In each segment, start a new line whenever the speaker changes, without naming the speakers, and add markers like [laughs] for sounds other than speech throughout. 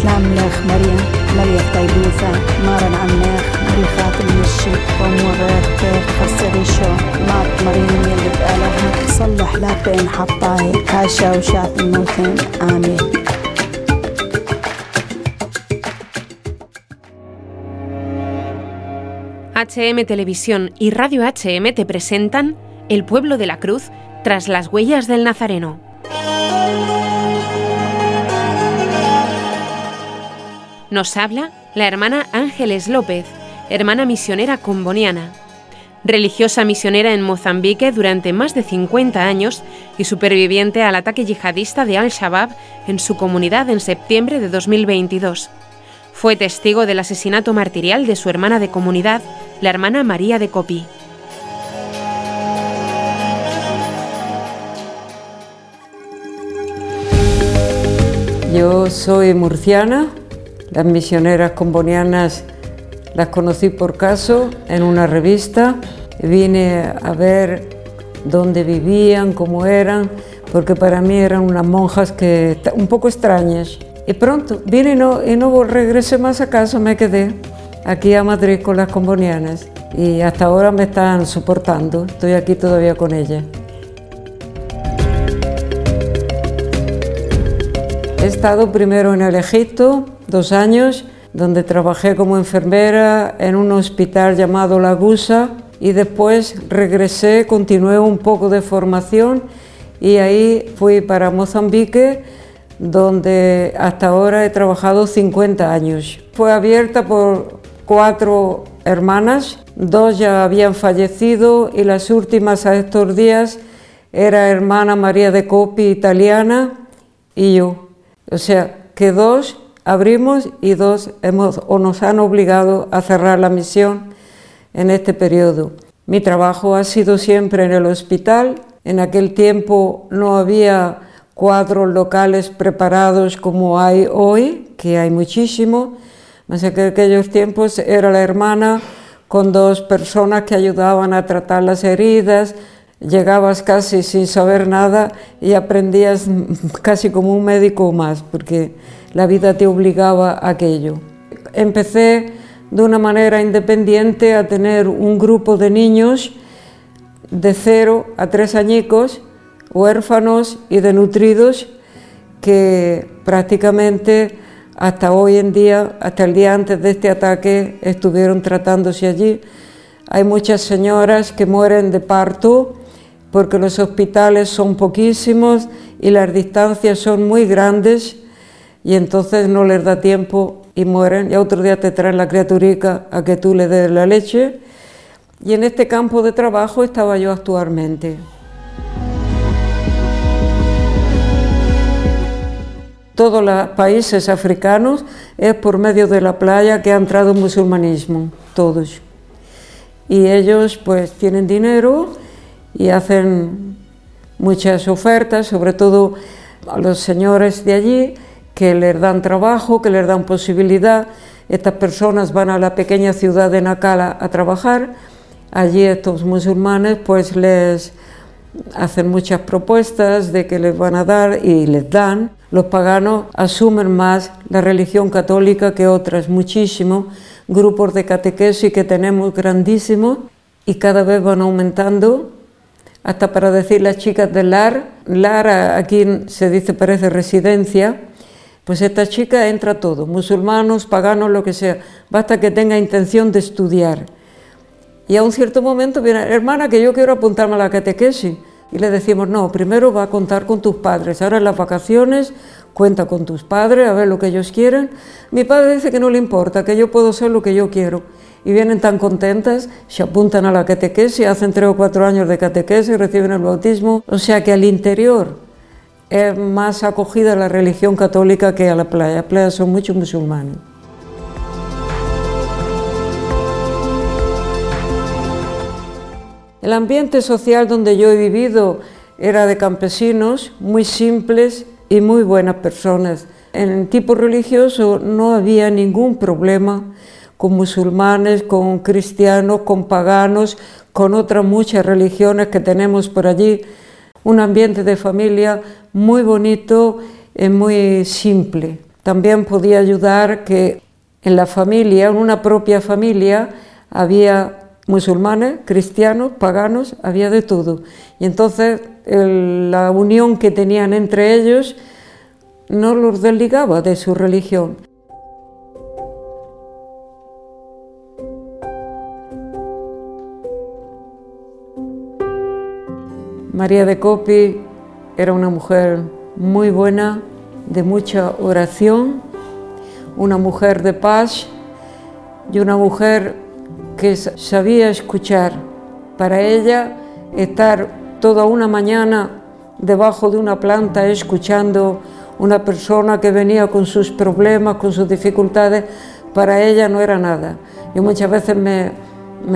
سلام لك مريم مليك طيبوثة مارن عناخ مريخات المشي وموريك خسريشو مات مريم يلي بقالها صلح لا بين حطاي كاشا وشات الموتين آمين
HM Televisión y Radio HM te presentan El pueblo de la cruz tras las huellas del Nazareno. Nos habla la hermana Ángeles López, hermana misionera comboniana, religiosa misionera en Mozambique durante más de 50 años y superviviente al ataque yihadista de Al-Shabaab en su comunidad en septiembre de 2022. Fue testigo del asesinato martirial de su hermana de comunidad, la hermana María de Copi.
Yo soy murciana, las misioneras combonianas las conocí por caso en una revista, vine a ver dónde vivían, cómo eran, porque para mí eran unas monjas que un poco extrañas. Y pronto vine y no, regresé más a casa, me quedé aquí a Madrid con las combonianas y hasta ahora me están soportando, estoy aquí todavía con ellas. He estado primero en el Egipto, dos años, donde trabajé como enfermera en un hospital llamado La Gusa y después regresé, continué un poco de formación y ahí fui para Mozambique, donde hasta ahora he trabajado 50 años. Fue abierta por cuatro hermanas, dos ya habían fallecido y las últimas a estos días era hermana María de Copi, italiana, y yo. O sea, que dos abrimos y dos hemos o nos han obligado a cerrar la misión en este periodo. Mi trabajo ha sido siempre en el hospital. En aquel tiempo no había cuadros locales preparados como hay hoy, que hay muchísimo. Más que en aquellos tiempos era la hermana con dos personas que ayudaban a tratar las heridas, llegabas casi sin saber nada y aprendías casi como un médico más, porque la vida te obligaba a aquello. Empecé de una manera independiente a tener un grupo de niños de cero a tres añicos, huérfanos y denutridos, que prácticamente hasta hoy en día, hasta el día antes de este ataque, estuvieron tratándose allí. Hay muchas señoras que mueren de parto porque los hospitales son poquísimos y las distancias son muy grandes y entonces no les da tiempo y mueren. Y otro día te traen la criaturica a que tú le des la leche. Y en este campo de trabajo estaba yo actualmente. Todos los países africanos es por medio de la playa que ha entrado el musulmanismo, todos. Y ellos pues tienen dinero y hacen muchas ofertas, sobre todo a los señores de allí, que les dan trabajo, que les dan posibilidad. Estas personas van a la pequeña ciudad de Nakala a trabajar. Allí estos musulmanes pues les hacen muchas propuestas de que les van a dar y les dan. Los paganos asumen más la religión católica que otras, muchísimo. Grupos de catequesis que tenemos grandísimos y cada vez van aumentando hasta para decir las chicas del LAR, LAR aquí se dice parece residencia, pues esta chica entra todo, musulmanos, paganos, lo que sea, basta que tenga intención de estudiar. Y a un cierto momento viene, hermana, que yo quiero apuntarme a la catequesis. Y le decimos, no, primero va a contar con tus padres. Ahora en las vacaciones cuenta con tus padres, a ver lo que ellos quieren. Mi padre dice que no le importa, que yo puedo ser lo que yo quiero y vienen tan contentas, se apuntan a la catequesis, hacen tres o cuatro años de catequesis, reciben el bautismo, o sea que al interior es más acogida la religión católica que a la playa. La playa son muchos musulmanes. El ambiente social donde yo he vivido era de campesinos muy simples y muy buenas personas. En tipo religioso no había ningún problema con musulmanes, con cristianos, con paganos, con otras muchas religiones que tenemos por allí. Un ambiente de familia muy bonito y muy simple. también podía ayudar que en la familia, en una propia familia, había musulmanes, cristianos, paganos, había de todo. Y entonces la unión que tenían entre ellos no los desligaba de su religión. María de Copi era una mujer muy buena, de mucha oración, una mujer de paz y una mujer que sabía escuchar. Para ella, estar toda una mañana debajo de una planta escuchando una persona que venía con sus problemas, con sus dificultades, para ella no era nada. Yo muchas veces me,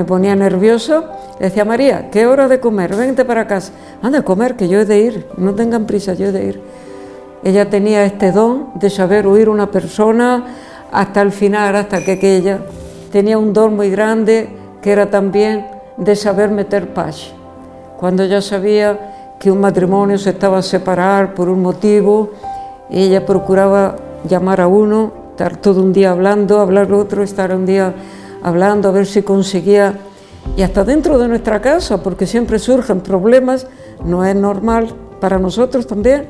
ponía nervioso, le decía, María, ¿qué hora de comer? Vente para casa. Anda a comer, que yo he de ir, no tengan prisa, yo he de ir. Ella tenía este don de saber oír una persona hasta el final, hasta que, que ella tenía un don muy grande que era también de saber meter paz. Cuando ella sabía que un matrimonio se estaba a separar por un motivo, ella procuraba llamar a uno, estar todo un día hablando, hablar otro, estar un día hablando, a ver si conseguía, y hasta dentro de nuestra casa, porque siempre surgen problemas, no es normal para nosotros también,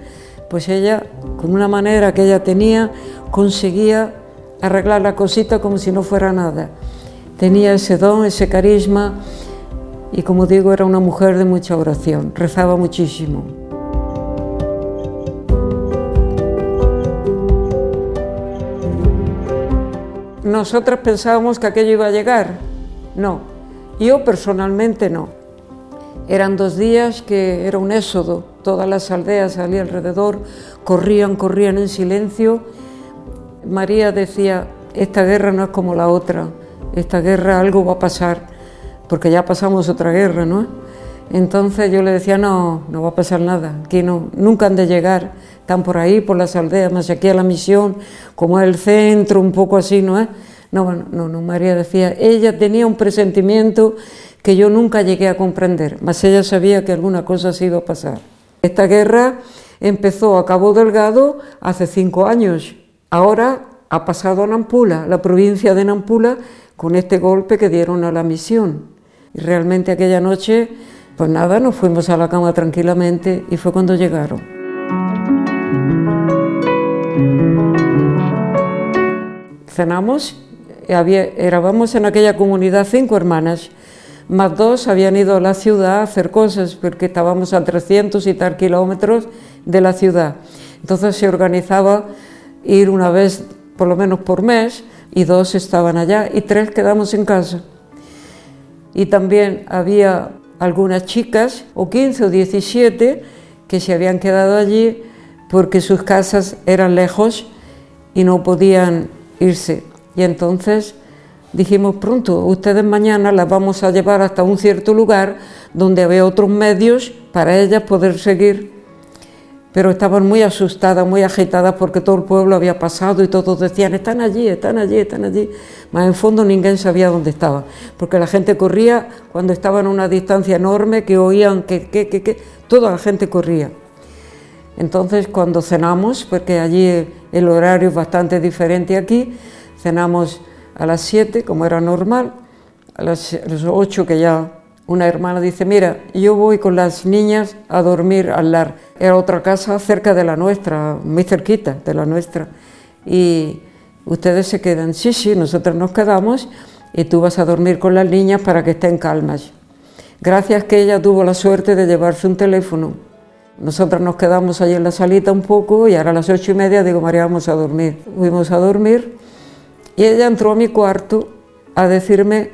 pues ella, con una manera que ella tenía, conseguía arreglar la cosita como si no fuera nada. Tenía ese don, ese carisma, y como digo, era una mujer de mucha oración, rezaba muchísimo. nosotras pensábamos que aquello iba a llegar. No, yo personalmente no. Eran dos días que era un éxodo, todas las aldeas allí alrededor corrían, corrían en silencio. María decía, esta guerra no es como la otra, esta guerra algo va a pasar, porque ya pasamos otra guerra, ¿no? Entonces yo le decía, no, no va a pasar nada, aquí no, nunca han de llegar, están por ahí, por las aldeas, más aquí a la misión, como el centro, un poco así, ¿no? No, no, no, María decía, ella tenía un presentimiento que yo nunca llegué a comprender, mas ella sabía que alguna cosa se iba a pasar. Esta guerra empezó a Cabo Delgado hace cinco años, ahora ha pasado a Nampula, la provincia de Nampula, con este golpe que dieron a la misión. Y realmente aquella noche, pues nada, nos fuimos a la cama tranquilamente y fue cuando llegaron. Cenamos, había, éramos en aquella comunidad cinco hermanas, más dos habían ido a la ciudad a hacer cosas porque estábamos a 300 y tal kilómetros de la ciudad. Entonces se organizaba ir una vez por lo menos por mes y dos estaban allá y tres quedamos en casa. Y también había algunas chicas, o 15 o 17, que se habían quedado allí porque sus casas eran lejos y no podían irse. Y entonces dijimos pronto, ustedes mañana las vamos a llevar hasta un cierto lugar donde había otros medios para ellas poder seguir. Pero estaban muy asustadas, muy agitadas porque todo el pueblo había pasado y todos decían, están allí, están allí, están allí. Más en fondo ninguém sabía dónde estaba, porque la gente corría cuando estaban a una distancia enorme, que oían que, que, que, que, toda la gente corría. Entonces cuando cenamos, porque allí el horario es bastante diferente aquí, cenamos a las 7 como era normal, a las 8 que ya una hermana dice, mira, yo voy con las niñas a dormir al lar. Era otra casa cerca de la nuestra, muy cerquita de la nuestra. Y ustedes se quedan, sí, sí, nosotros nos quedamos y tú vas a dormir con las niñas para que estén calmas. Gracias que ella tuvo la suerte de llevarse un teléfono nosotros nos quedamos allí en la salita un poco y ahora a las ocho y media digo, María, vamos a dormir. Fuimos a dormir y ella entró a mi cuarto a decirme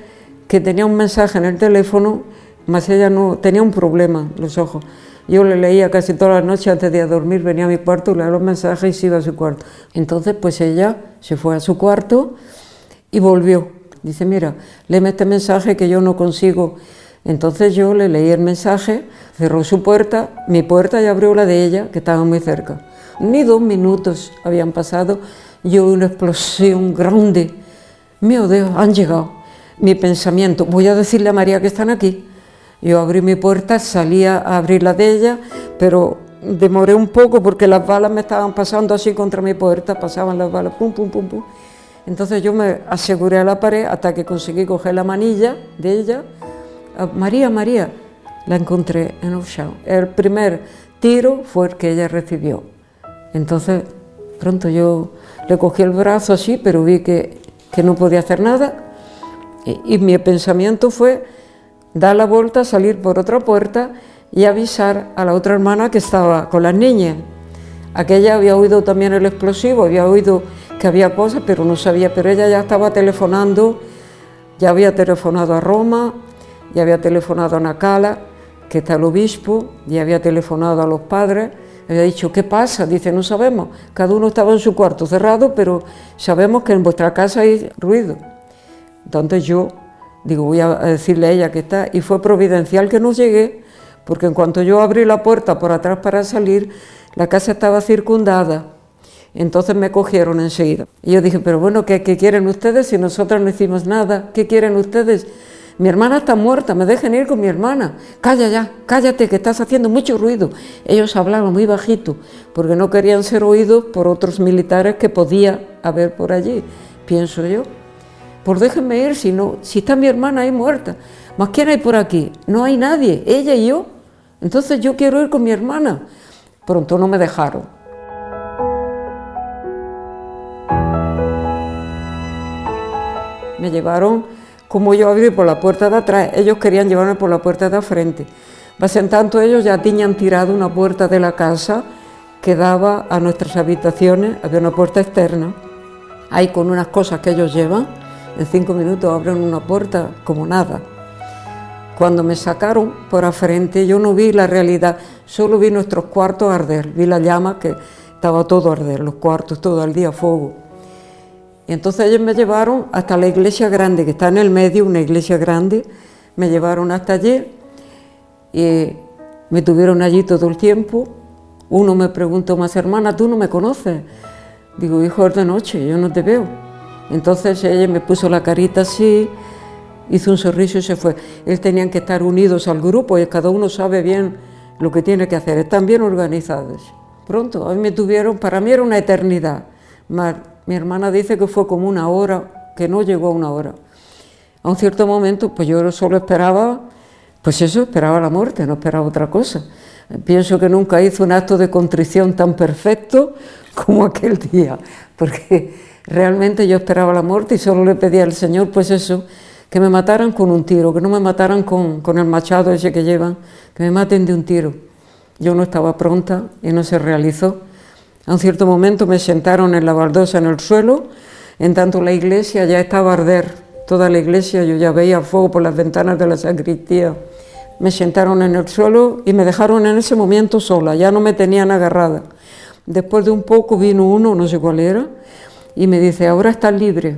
que tenía un mensaje en el teléfono, mas ella no tenía un problema, los ojos. Yo le leía casi todas las noches antes de dormir, venía a mi cuarto, leía los mensajes y se iba a su cuarto. Entonces, pues ella se fue a su cuarto y volvió. Dice, mira, léeme este mensaje que yo no consigo entonces yo le leí el mensaje, cerró su puerta, mi puerta y abrió la de ella, que estaba muy cerca. Ni dos minutos habían pasado, yo una explosión grande. Mío Dios, han llegado. Mi pensamiento, voy a decirle a María que están aquí. Yo abrí mi puerta, salí a abrir la de ella, pero demoré un poco porque las balas me estaban pasando así contra mi puerta, pasaban las balas, pum, pum, pum, pum. Entonces yo me aseguré a la pared hasta que conseguí coger la manilla de ella. Ah, María, María, la encontré en show. El primer tiro fue el que ella recibió. Entonces, pronto yo le cogí el brazo así, pero vi que, que no podía hacer nada. Y, mi pensamiento fue dar la vuelta, salir por otra puerta y avisar a la otra hermana que estaba con las niñas. Aquella había oído también el explosivo, había oído que había cosas, pero no sabía, pero ella ya estaba telefonando, ya había telefonado a Roma, ya había telefonado a Nacala, que está el obispo, ya había telefonado a los padres, había dicho, ¿qué pasa? Dice, no sabemos, cada uno estaba en su cuarto cerrado, pero sabemos que en vuestra casa hay ruido. Entonces yo digo, voy a decirle a ella que está, y fue providencial que no llegué, porque en cuanto yo abrí la puerta por atrás para salir, la casa estaba circundada. Entonces me cogieron enseguida. Y yo dije, pero bueno, ¿qué, quieren ustedes si nosotros no hicimos nada? ¿Qué quieren ustedes? Mi hermana está muerta, me dejen ir con mi hermana. Calla ya, cállate, que estás haciendo mucho ruido. Ellos hablaban muy bajito, porque no querían ser oídos por otros militares que podía haber por allí, pienso yo. Por déjenme ir, si, no, si está mi hermana ahí muerta. ¿Más quién hay por aquí? No hay nadie, ella y yo. Entonces yo quiero ir con mi hermana. Pronto no me dejaron. Me llevaron, como yo abrí por la puerta de atrás, ellos querían llevarme por la puerta de frente. Pues en tanto ellos ya tenían tirado una puerta de la casa que daba a nuestras habitaciones, había una puerta externa, ahí con unas cosas que ellos llevan, en cinco minutos abren una puerta como nada. Cuando me sacaron por a frente, yo no vi la realidad, solo vi nuestros cuartos arder, vi la llama que estaba todo arder, los cuartos todo el día fuego. Y entonces ellos me llevaron hasta la iglesia grande, que está en el medio, una iglesia grande, me llevaron hasta allí y me tuvieron allí todo el tiempo. Uno me preguntó más, hermana, ¿tú no me conoces? Digo, hijo, es de noche, yo no te veo. Entonces ella me puso la carita así, hizo un sorriso y se fue. Ellos tenían que estar unidos al grupo y cada uno sabe bien lo que tiene que hacer, están bien organizados. Pronto, a mí me tuvieron, para mí era una eternidad. Mi hermana dice que fue como una hora, que no llegó a una hora. A un cierto momento, pues yo solo esperaba, pues eso, esperaba la muerte, no esperaba otra cosa. Pienso que nunca hizo un acto de contrición tan perfecto como aquel día, porque realmente yo esperaba la muerte y solo le pedía al Señor, pues eso, que me mataran con un tiro, que no me mataran con, con el machado ese que llevan, que me maten de un tiro. Yo no estaba pronta y no se realizó. A un cierto momento me sentaron en la baldosa en el suelo, en tanto la iglesia ya estaba a arder, toda la iglesia, yo ya veía fuego por las ventanas de la sacristía. Me sentaron en el suelo y me dejaron en ese momento sola, ya no me tenían agarrada. Después de un poco vino uno, no sé cuál era, y me dice, ahora estás libre,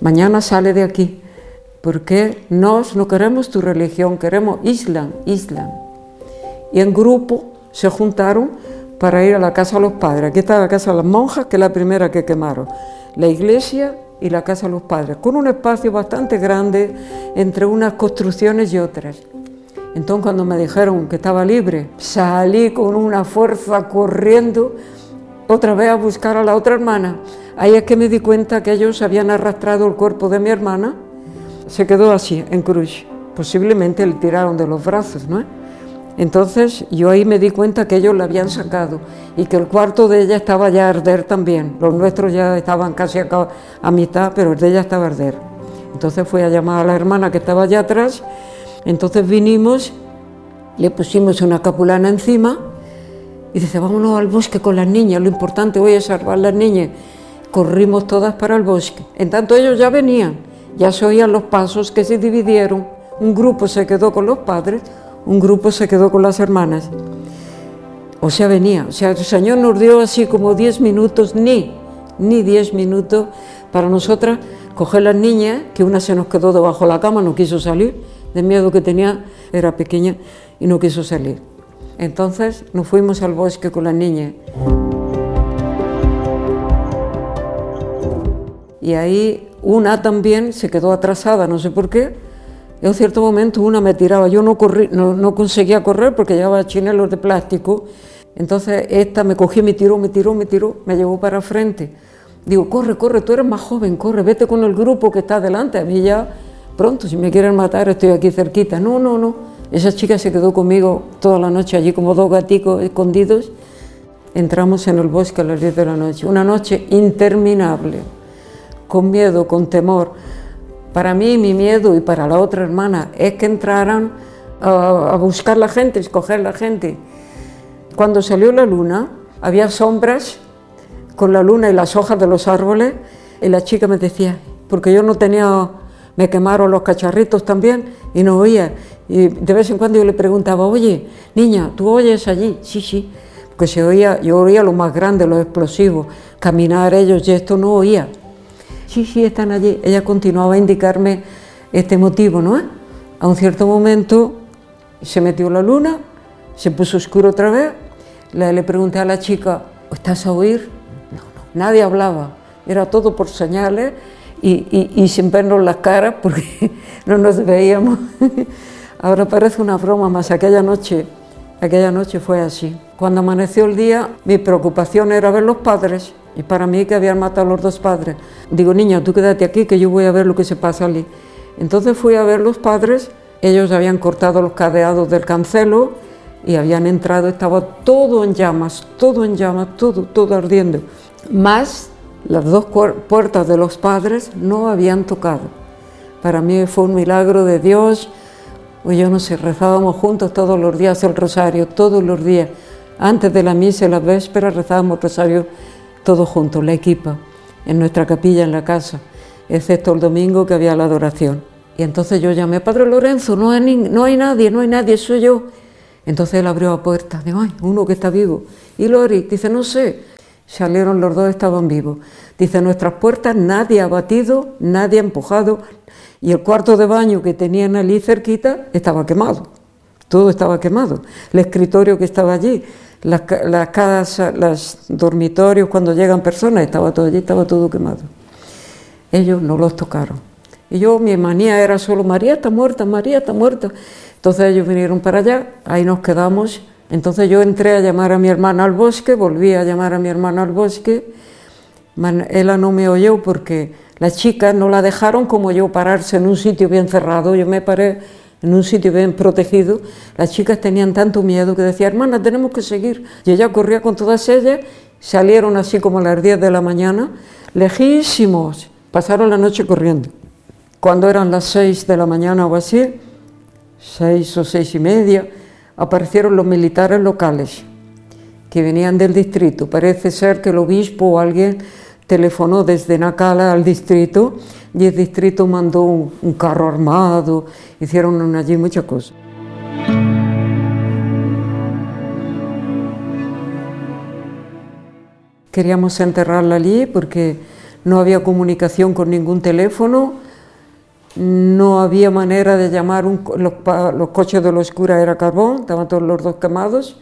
mañana sale de aquí porque nos no queremos tu religión, queremos Islam, Islam. Y en grupo se juntaron para ir a la casa de los padres. Aquí está la casa de las monjas, que es la primera que quemaron. La iglesia y la casa de los padres, con un espacio bastante grande entre unas construcciones y otras. Entonces cuando me dijeron que estaba libre, salí con una fuerza corriendo otra vez a buscar a la otra hermana. Ahí es que me di cuenta que ellos habían arrastrado el cuerpo de mi hermana se quedó así, en cruz. Posiblemente le tiraron de los brazos, ¿no? Entonces yo ahí me di cuenta que ellos la habían sacado y que el cuarto de ella estaba ya a arder también. Los nuestros ya estaban casi a, mitad, pero el de ella estaba a arder. Entonces fui a llamar a la hermana que estaba allá atrás. Entonces vinimos, le pusimos una capulana encima y dice, vámonos al bosque con las niñas, lo importante hoy es salvar las niñas. Corrimos todas para el bosque. En tanto ellos ya venían ya se oían los pasos que se dividieron. Un grupo se quedó con los padres, un grupo se quedó con las hermanas. O sea, venía. O sea, el Señor nos dio así como 10 minutos, ni, ni 10 minutos para nosotras coger las niñas, que una se nos quedó debajo de la cama, no quiso salir, de miedo que tenía, era pequeña y no quiso salir. Entonces nos fuimos al bosque con las niñas. Y ahí una también se quedó atrasada, no sé por qué. En un cierto momento una me tiraba, yo no, corrí, no, conseguía correr porque llevaba chinelos de plástico Entonces esta me cogió, me tiró, me tiró, me tiró, me llevó para frente. Digo, corre, corre, tú eres más joven, corre, vete con el grupo que está delante. A mí ya, pronto, si me quieren matar, estoy aquí cerquita. No, no, no. Esa chica se quedó conmigo toda la noche allí como dos gaticos escondidos. Entramos en el bosque a las 10 de la noche. Una noche interminable, con miedo, con temor. Para mí, mi miedo y para la otra hermana es que entraran a, a buscar la gente, escoger la gente. Cuando salió la luna, había sombras con la luna y las hojas de los árboles y la chica me decía, porque yo no tenía, me quemaron los cacharritos también y no oía. Y de vez en cuando yo le preguntaba, oye, niña, ¿tú oyes allí? Sí, sí, porque se oía, yo oía lo más grande, los explosivos, caminar ellos y esto no oía. Sí, sí, están allí. Ella continuaba a indicarme este motivo, ¿no? A un cierto momento se metió la luna, se puso oscuro otra vez, le, pregunté a la chica, ¿estás a oír? nadie hablaba, era todo por señales y, y, sin vernos las caras porque [laughs] no nos veíamos. [laughs] Ahora parece una broma más, aquella noche, aquella noche fue así. Cuando amaneció el día, mi preocupación era ver los padres y para mí que habían matado a los dos padres. Digo, niña, tú quédate aquí que yo voy a ver lo que se pasa allí. Entonces fui a ver los padres, ellos habían cortado los cadeados del cancelo y habían entrado, estaba todo en llamas, todo en llamas, todo, todo ardiendo más las dos puertas de los padres no habían tocado. Para mí fue un milagro de Dios. O yo no sé, rezábamos juntos todos los días el rosario, todos los días. Antes de la misa y la véspera rezábamos el rosario todos juntos, la equipa, en nuestra capilla en la casa, excepto el domingo que había la adoración. Y entonces yo llamé, Padre Lorenzo, no hay, nadie, no hay nadie, soy yo. Entonces él abrió la puerta, digo, ay, uno que está vivo. Y Lori dice, no sé, Salieron los dos, estaban vivos. Dice, nuestras puertas nadie ha batido, nadie ha empujado, y el cuarto de baño que tenían allí cerquita estaba quemado. Todo estaba quemado. El escritorio que estaba allí, las, casas, los dormitorios, cuando llegan personas, estaba todo allí, estaba todo quemado. Ellos no los tocaron. Y yo, mi manía era solo, María está muerta, María está muerta. Entonces ellos vinieron para allá, ahí nos quedamos entonces yo entré a llamar a mi hermana al bosque, volví a llamar a mi hermana al bosque. Ella no me oyó porque las chicas no la dejaron como yo pararse en un sitio bien cerrado. Yo me paré en un sitio bien protegido. Las chicas tenían tanto miedo que decía, hermana, tenemos que seguir. Y ella corría con todas ellas, salieron así como a las 10 de la mañana, lejísimos, pasaron la noche corriendo. Cuando eran las 6 de la mañana o así, seis o seis y media, aparecieron los militares locales que venían del distrito. Parece ser que el obispo o alguien telefonó desde Nacala al distrito y el distrito mandó un, carro armado, hicieron allí muchas cosas. Queríamos enterrarla allí porque no había comunicación con ningún teléfono, no había manera de llamar, los, coches de los curas era carbón, estaban todos los dos quemados,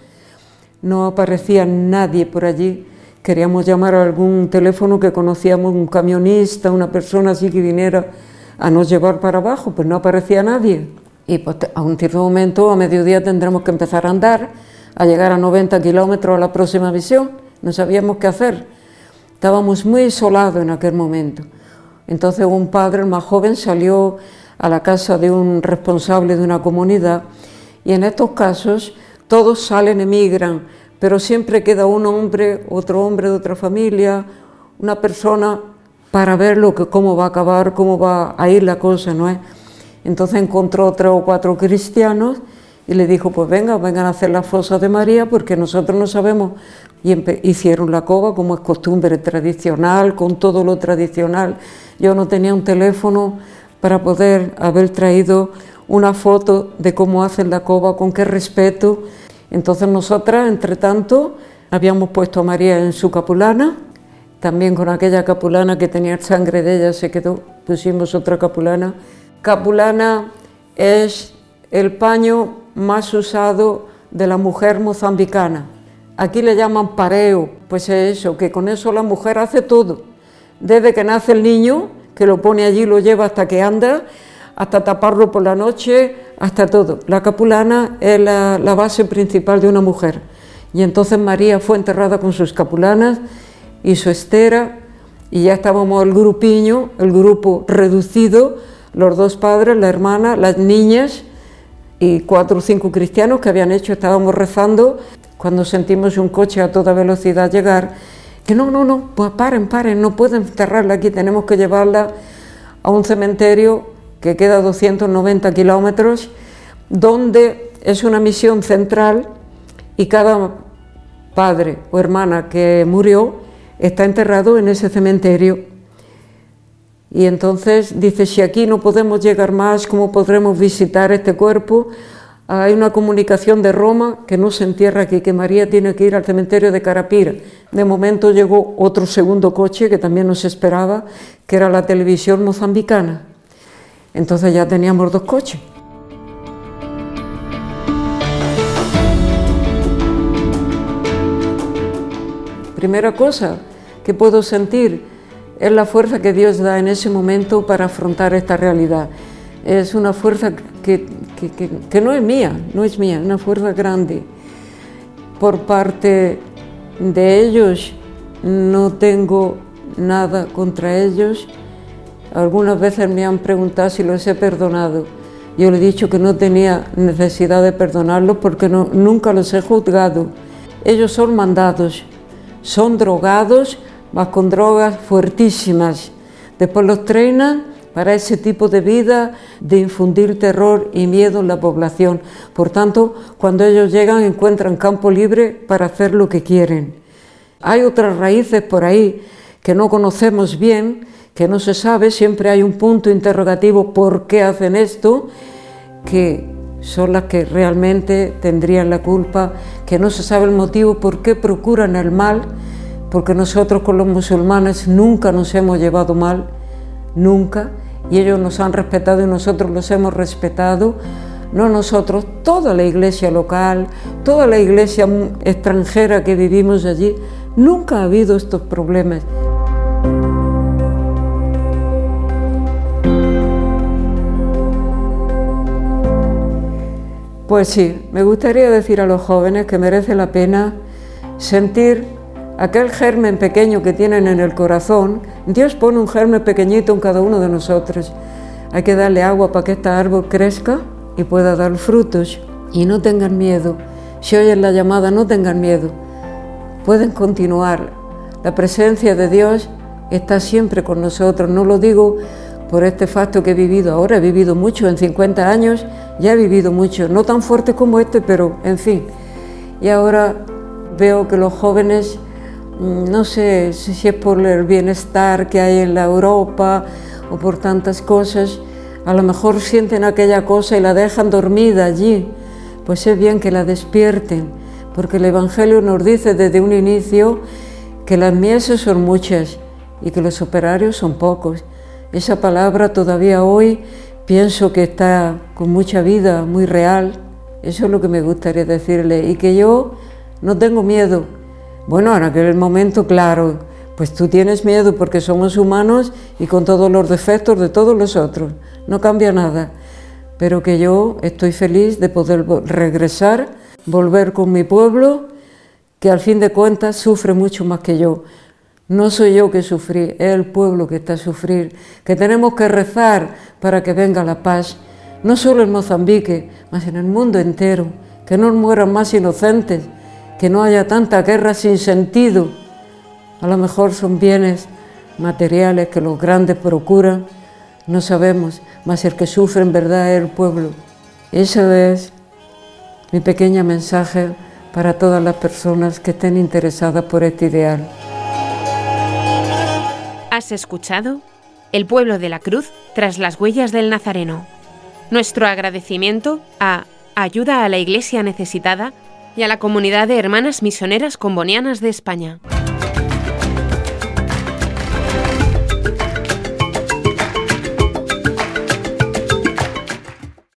no aparecía nadie por allí. Queríamos llamar a algún teléfono que conocíamos, un camionista, una persona así que viniera a nos llevar para abajo, pues no aparecía nadie. Y pues, a un cierto momento, a mediodía, tendremos que empezar a andar, a llegar a 90 kilómetros a la próxima visión. No sabíamos qué hacer. Estábamos muy isolados en aquel momento. Entonces un padre, más joven, salió a la casa de un responsable de una comunidad y en estos casos todos salen, emigran, pero siempre queda un hombre, otro hombre de otra familia, una persona para ver lo que, cómo va a acabar, cómo va a ir la cosa, ¿no es? Entonces encontró tres o cuatro cristianos y le dijo, pues venga, vengan a hacer la fosa de María porque nosotros no sabemos. Y hicieron la cova como es costumbre tradicional, con todo lo tradicional. Yo no tenía un teléfono para poder haber traído una foto de cómo hacen la cova, con qué respeto. Entonces nosotras, entre tanto, habíamos puesto a María en su capulana, también con aquella capulana que tenía sangre de ella se quedó, pusimos otra capulana. Capulana es el paño más usado de la mujer mozambicana. Aquí le llaman pareo, pues es eso, que con eso la mujer hace todo. Desde que nace el niño, que lo pone allí, lo lleva hasta que anda, hasta taparlo por la noche, hasta todo. La capulana es la, base principal de una mujer. Y entonces María fue enterrada con sus capulanas y su estera, y ya estábamos el grupiño, el grupo reducido, los dos padres, la hermana, las niñas y cuatro o cinco cristianos que habían hecho, estábamos rezando cuando sentimos un coche a toda velocidad llegar, que no, no, no, pues paren, paren, no pueden enterrarla aquí, tenemos que llevarla a un cementerio que queda a 290 kilómetros, donde es una misión central y cada padre o hermana que murió está enterrado en ese cementerio. Y entonces dice, si aquí no podemos llegar más, ¿cómo podremos visitar este cuerpo? Hay una comunicación de Roma que no se entierra aquí, que María tiene que ir al cementerio de Carapira. De momento llegó otro segundo coche que también nos esperaba, que era la televisión mozambicana. Entonces ya teníamos dos coches. Primera cosa que puedo sentir es la fuerza que Dios da en ese momento para afrontar esta realidad. Es una fuerza que, que, no es mía, no es mía, una fuerza grande. Por parte de ellos no tengo nada contra ellos. Algunas veces me han preguntado si los he perdonado. Yo le he dicho que no tenía necesidad de perdonarlos porque nunca los he juzgado. Ellos son mandados son drogados, más con drogas fuertísimas. Después los trenan para ese tipo de vida de infundir terror y miedo en la población. Por tanto, cuando ellos llegan encuentran campo libre para hacer lo que quieren. Hay otras raíces por ahí que no conocemos bien, que no se sabe, siempre hay un punto interrogativo por qué hacen esto, que son las que realmente tendrían la culpa, que no se sabe el motivo por qué procuran el mal, porque nosotros con los musulmanes nunca nos hemos llevado mal, nunca, y ellos nos han respetado y nosotros los hemos respetado, no nosotros, toda la iglesia local, toda la iglesia extranjera que vivimos allí, nunca ha habido estos problemas. Pues sí, me gustaría decir a los jóvenes que merece la pena sentir aquel germen pequeño que tienen en el corazón. Dios pone un germen pequeñito en cada uno de nosotros. Hay que darle agua para que este árbol crezca y pueda dar frutos. Y no tengan miedo. Si oyen la llamada, no tengan miedo. Pueden continuar. La presencia de Dios está siempre con nosotros. No lo digo por este facto que he vivido ahora. He vivido mucho en 50 años ya he vivido mucho, no tan fuerte como este, pero en fin. Y ahora veo que los jóvenes, mm, no sé si es por el bienestar que hay en la Europa o por tantas cosas, a lo mejor sienten aquella cosa y la dejan dormida allí. Pues es bien que la despierten, porque el Evangelio nos dice desde un inicio que las mieses son muchas y que los operarios son pocos. Esa palabra todavía hoy pienso que está con mucha vida, muy real. Eso es lo que me gustaría decirle. Y que yo no tengo miedo. Bueno, en aquel momento, claro, pues tú tienes miedo porque somos humanos y con todos los defectos de todos los otros. No cambia nada. Pero que yo estoy feliz de poder regresar, volver con mi pueblo, que al fin de cuentas sufre mucho más que yo. No soy yo que sufrí, es el pueblo que está a sufrir, que tenemos que rezar para que venga la paz, no solo en Mozambique, mas en el mundo entero, que no mueran más inocentes, que no haya tanta guerra sin sentido. A lo mejor son bienes materiales que los grandes procuran, no sabemos, mas el que sufre en verdad es el pueblo. Ese es mi pequeño mensaje para todas las personas que estén interesadas por este ideal.
Has escuchado El pueblo de la cruz tras las huellas del Nazareno. Nuestro agradecimiento a Ayuda a la Iglesia Necesitada y a la comunidad de hermanas misioneras combonianas de España.